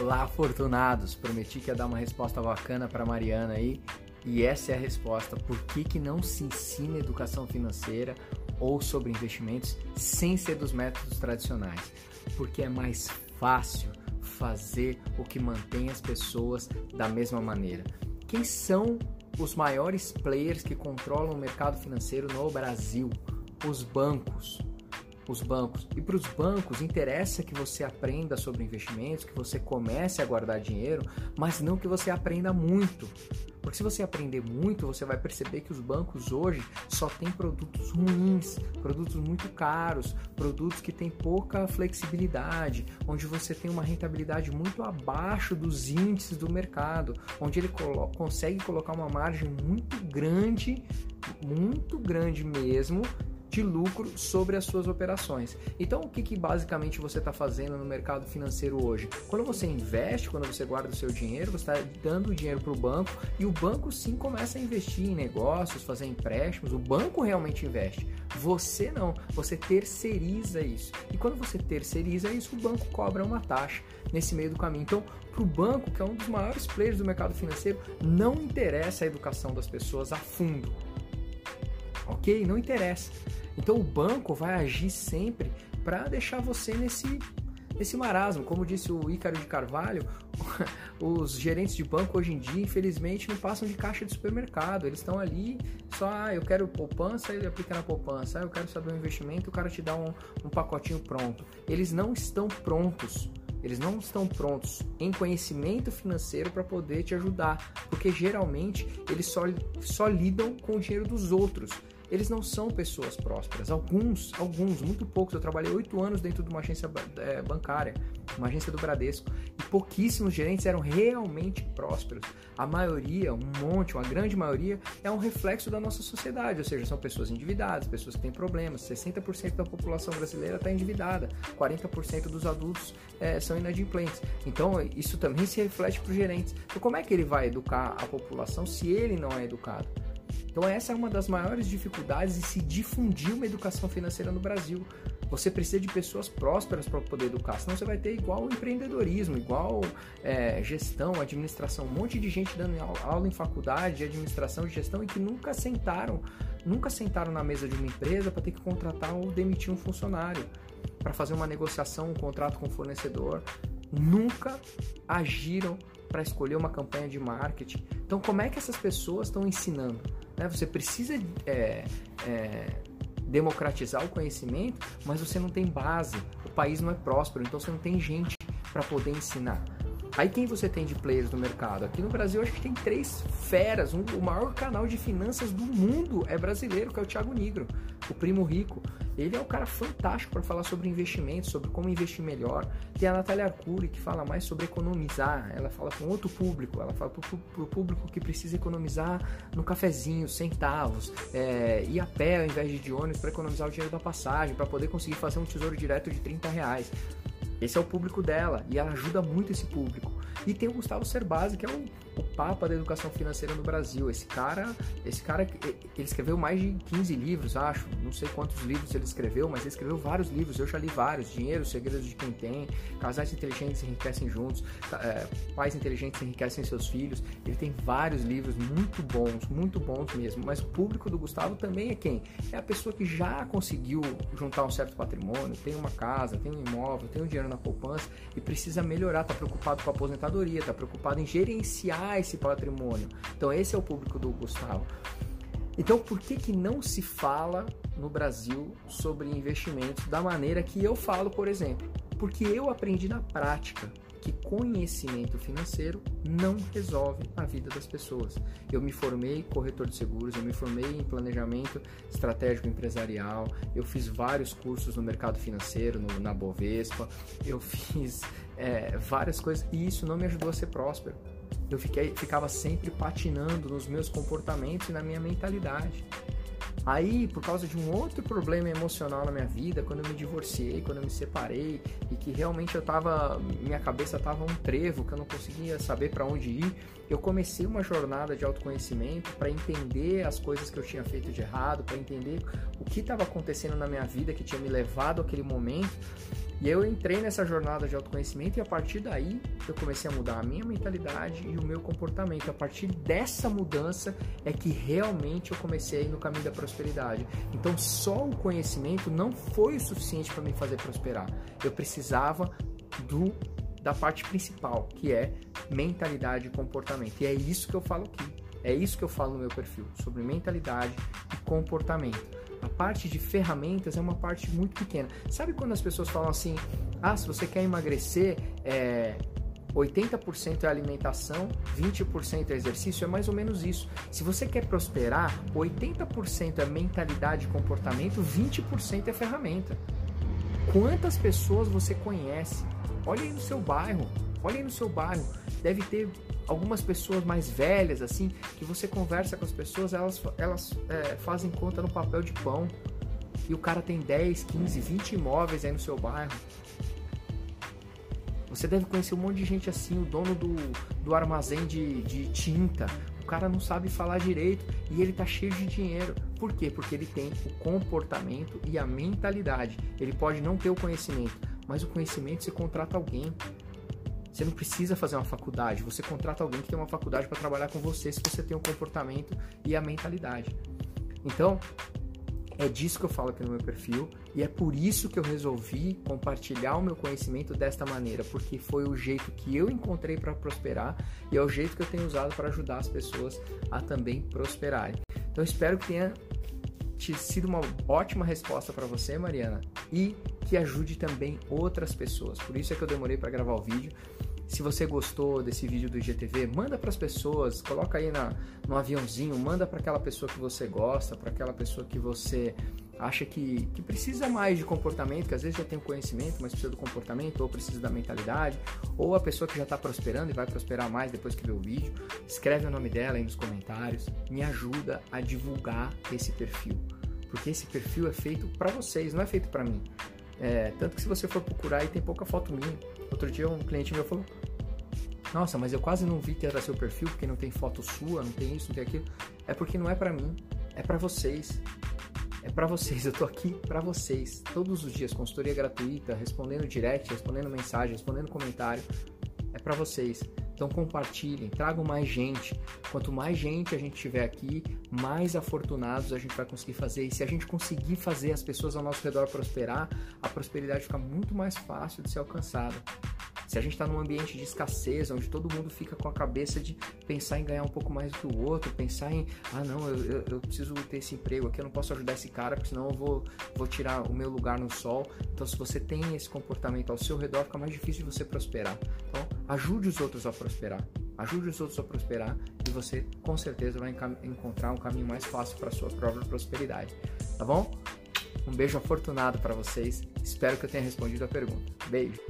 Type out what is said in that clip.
Olá, afortunados! Prometi que ia dar uma resposta bacana para Mariana aí. E essa é a resposta. Por que, que não se ensina educação financeira ou sobre investimentos sem ser dos métodos tradicionais? Porque é mais fácil fazer o que mantém as pessoas da mesma maneira. Quem são os maiores players que controlam o mercado financeiro no Brasil? Os bancos os bancos. E para os bancos interessa que você aprenda sobre investimentos, que você comece a guardar dinheiro, mas não que você aprenda muito. Porque se você aprender muito, você vai perceber que os bancos hoje só têm produtos ruins, produtos muito caros, produtos que têm pouca flexibilidade, onde você tem uma rentabilidade muito abaixo dos índices do mercado, onde ele colo consegue colocar uma margem muito grande, muito grande mesmo, de lucro sobre as suas operações. Então, o que, que basicamente você está fazendo no mercado financeiro hoje? Quando você investe, quando você guarda o seu dinheiro, você está dando o dinheiro para o banco e o banco sim começa a investir em negócios, fazer empréstimos. O banco realmente investe. Você não, você terceiriza isso. E quando você terceiriza isso, o banco cobra uma taxa nesse meio do caminho. Então, para o banco, que é um dos maiores players do mercado financeiro, não interessa a educação das pessoas a fundo ok? Não interessa. Então o banco vai agir sempre para deixar você nesse nesse marasmo. Como disse o Ícaro de Carvalho, os gerentes de banco hoje em dia, infelizmente, não passam de caixa de supermercado. Eles estão ali só, ah, eu quero poupança, ele aplica na poupança. Ah, eu quero saber um investimento, o cara te dá um, um pacotinho pronto. Eles não estão prontos. Eles não estão prontos em conhecimento financeiro para poder te ajudar, porque geralmente eles só, só lidam com o dinheiro dos outros eles não são pessoas prósperas. Alguns, alguns, muito poucos. Eu trabalhei oito anos dentro de uma agência é, bancária, uma agência do Bradesco, e pouquíssimos gerentes eram realmente prósperos. A maioria, um monte, uma grande maioria, é um reflexo da nossa sociedade, ou seja, são pessoas endividadas, pessoas que têm problemas. 60% da população brasileira está endividada, 40% dos adultos é, são inadimplentes. Então, isso também se reflete para os gerentes. Então, como é que ele vai educar a população se ele não é educado? Então essa é uma das maiores dificuldades de se difundir uma educação financeira no Brasil. Você precisa de pessoas prósperas para poder educar, senão você vai ter igual empreendedorismo, igual é, gestão, administração, um monte de gente dando aula em faculdade de administração e gestão e que nunca sentaram, nunca sentaram na mesa de uma empresa para ter que contratar ou demitir um funcionário, para fazer uma negociação, um contrato com o fornecedor, nunca agiram para escolher uma campanha de marketing. Então, como é que essas pessoas estão ensinando? Né? Você precisa é, é, democratizar o conhecimento, mas você não tem base. O país não é próspero, então você não tem gente para poder ensinar. Aí quem você tem de players no mercado? Aqui no Brasil acho que tem três feras. Um, o maior canal de finanças do mundo é brasileiro, que é o Thiago Nigro, o primo rico. Ele é um cara fantástico para falar sobre investimentos, sobre como investir melhor. Tem a Natália Arcuri, que fala mais sobre economizar. Ela fala com outro público, ela fala para o público que precisa economizar no cafezinho, centavos, é, ir a pé ao invés de, de ônibus para economizar o dinheiro da passagem, para poder conseguir fazer um tesouro direto de 30 reais. Esse é o público dela e ela ajuda muito esse público. E tem o Gustavo Cerbasi, que é o, o papa da educação financeira no Brasil. Esse cara, esse cara, ele escreveu mais de 15 livros, acho. Não sei quantos livros ele escreveu, mas ele escreveu vários livros. Eu já li vários. Dinheiro, Segredos de Quem Tem, Casais Inteligentes Enriquecem Juntos, é, Pais Inteligentes Enriquecem Seus Filhos. Ele tem vários livros muito bons, muito bons mesmo. Mas o público do Gustavo também é quem? É a pessoa que já conseguiu juntar um certo patrimônio, tem uma casa, tem um imóvel, tem um dinheiro na poupança e precisa melhorar, está preocupado com a aposentadoria, está preocupado em gerenciar esse patrimônio. Então esse é o público do Gustavo. Então por que, que não se fala no Brasil sobre investimentos da maneira que eu falo, por exemplo? Porque eu aprendi na prática que conhecimento financeiro não resolve a vida das pessoas. Eu me formei corretor de seguros, eu me formei em planejamento estratégico empresarial, eu fiz vários cursos no mercado financeiro, no, na Bovespa, eu fiz é, várias coisas e isso não me ajudou a ser próspero. Eu fiquei, ficava sempre patinando nos meus comportamentos e na minha mentalidade. Aí, por causa de um outro problema emocional na minha vida, quando eu me divorciei, quando eu me separei e que realmente eu tava, minha cabeça tava um trevo, que eu não conseguia saber para onde ir, eu comecei uma jornada de autoconhecimento para entender as coisas que eu tinha feito de errado, para entender o que estava acontecendo na minha vida que tinha me levado àquele momento E eu entrei nessa jornada de autoconhecimento e a partir daí eu comecei a mudar a minha mentalidade e o meu comportamento. A partir dessa mudança é que realmente eu comecei no caminho da prosperidade. Então só o conhecimento não foi o suficiente para me fazer prosperar. Eu precisava do da parte principal, que é mentalidade e comportamento. E é isso que eu falo aqui. É isso que eu falo no meu perfil, sobre mentalidade e comportamento. A parte de ferramentas é uma parte muito pequena. Sabe quando as pessoas falam assim: ah, se você quer emagrecer, é, 80% é alimentação, 20% é exercício, é mais ou menos isso. Se você quer prosperar, 80% é mentalidade e comportamento, 20% é ferramenta. Quantas pessoas você conhece? Olha aí no seu bairro, olha aí no seu bairro. Deve ter algumas pessoas mais velhas, assim, que você conversa com as pessoas, elas, elas é, fazem conta no papel de pão. E o cara tem 10, 15, 20 imóveis aí no seu bairro. Você deve conhecer um monte de gente assim, o dono do, do armazém de, de tinta. O cara não sabe falar direito e ele tá cheio de dinheiro. Por quê? Porque ele tem o comportamento e a mentalidade. Ele pode não ter o conhecimento, mas o conhecimento você contrata alguém. Você não precisa fazer uma faculdade, você contrata alguém que tem uma faculdade para trabalhar com você se você tem o comportamento e a mentalidade. Então, é disso que eu falo aqui no meu perfil e é por isso que eu resolvi compartilhar o meu conhecimento desta maneira, porque foi o jeito que eu encontrei para prosperar e é o jeito que eu tenho usado para ajudar as pessoas a também prosperarem. Então, espero que tenha sido uma ótima resposta para você, Mariana, e que ajude também outras pessoas. Por isso é que eu demorei para gravar o vídeo. Se você gostou desse vídeo do IGTV, manda para as pessoas, coloca aí na, no aviãozinho, manda para aquela pessoa que você gosta, para aquela pessoa que você acha que, que precisa mais de comportamento, que às vezes já tem o conhecimento, mas precisa do comportamento, ou precisa da mentalidade, ou a pessoa que já está prosperando e vai prosperar mais depois que vê o vídeo. Escreve o nome dela aí nos comentários, me ajuda a divulgar esse perfil, porque esse perfil é feito para vocês, não é feito para mim. É, tanto que se você for procurar aí tem pouca foto minha. Outro dia um cliente meu falou: Nossa, mas eu quase não vi que era seu perfil porque não tem foto sua, não tem isso, não tem aquilo. É porque não é para mim, é para vocês. É para vocês, eu tô aqui para vocês. Todos os dias, consultoria gratuita, respondendo direct, respondendo mensagem, respondendo comentário. É para vocês. Então compartilhem, tragam mais gente. Quanto mais gente a gente tiver aqui, mais afortunados a gente vai conseguir fazer. E se a gente conseguir fazer as pessoas ao nosso redor prosperar, a prosperidade fica muito mais fácil de ser alcançada. Se a gente está num ambiente de escassez, onde todo mundo fica com a cabeça de pensar em ganhar um pouco mais do que o outro, pensar em, ah, não, eu, eu, eu preciso ter esse emprego aqui, eu não posso ajudar esse cara, porque senão eu vou, vou tirar o meu lugar no sol. Então, se você tem esse comportamento ao seu redor, fica mais difícil de você prosperar. Então, ajude os outros a prosperar. Ajude os outros a prosperar e você com certeza vai encontrar um caminho mais fácil para a sua própria prosperidade. Tá bom? Um beijo afortunado para vocês. Espero que eu tenha respondido a pergunta. Beijo.